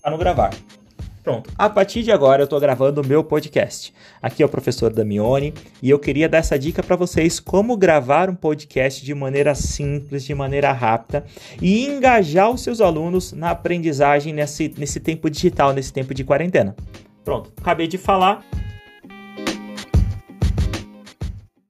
para não gravar. Pronto, a partir de agora eu estou gravando o meu podcast. Aqui é o professor Damione e eu queria dar essa dica para vocês como gravar um podcast de maneira simples, de maneira rápida e engajar os seus alunos na aprendizagem nesse, nesse tempo digital, nesse tempo de quarentena. Pronto, acabei de falar,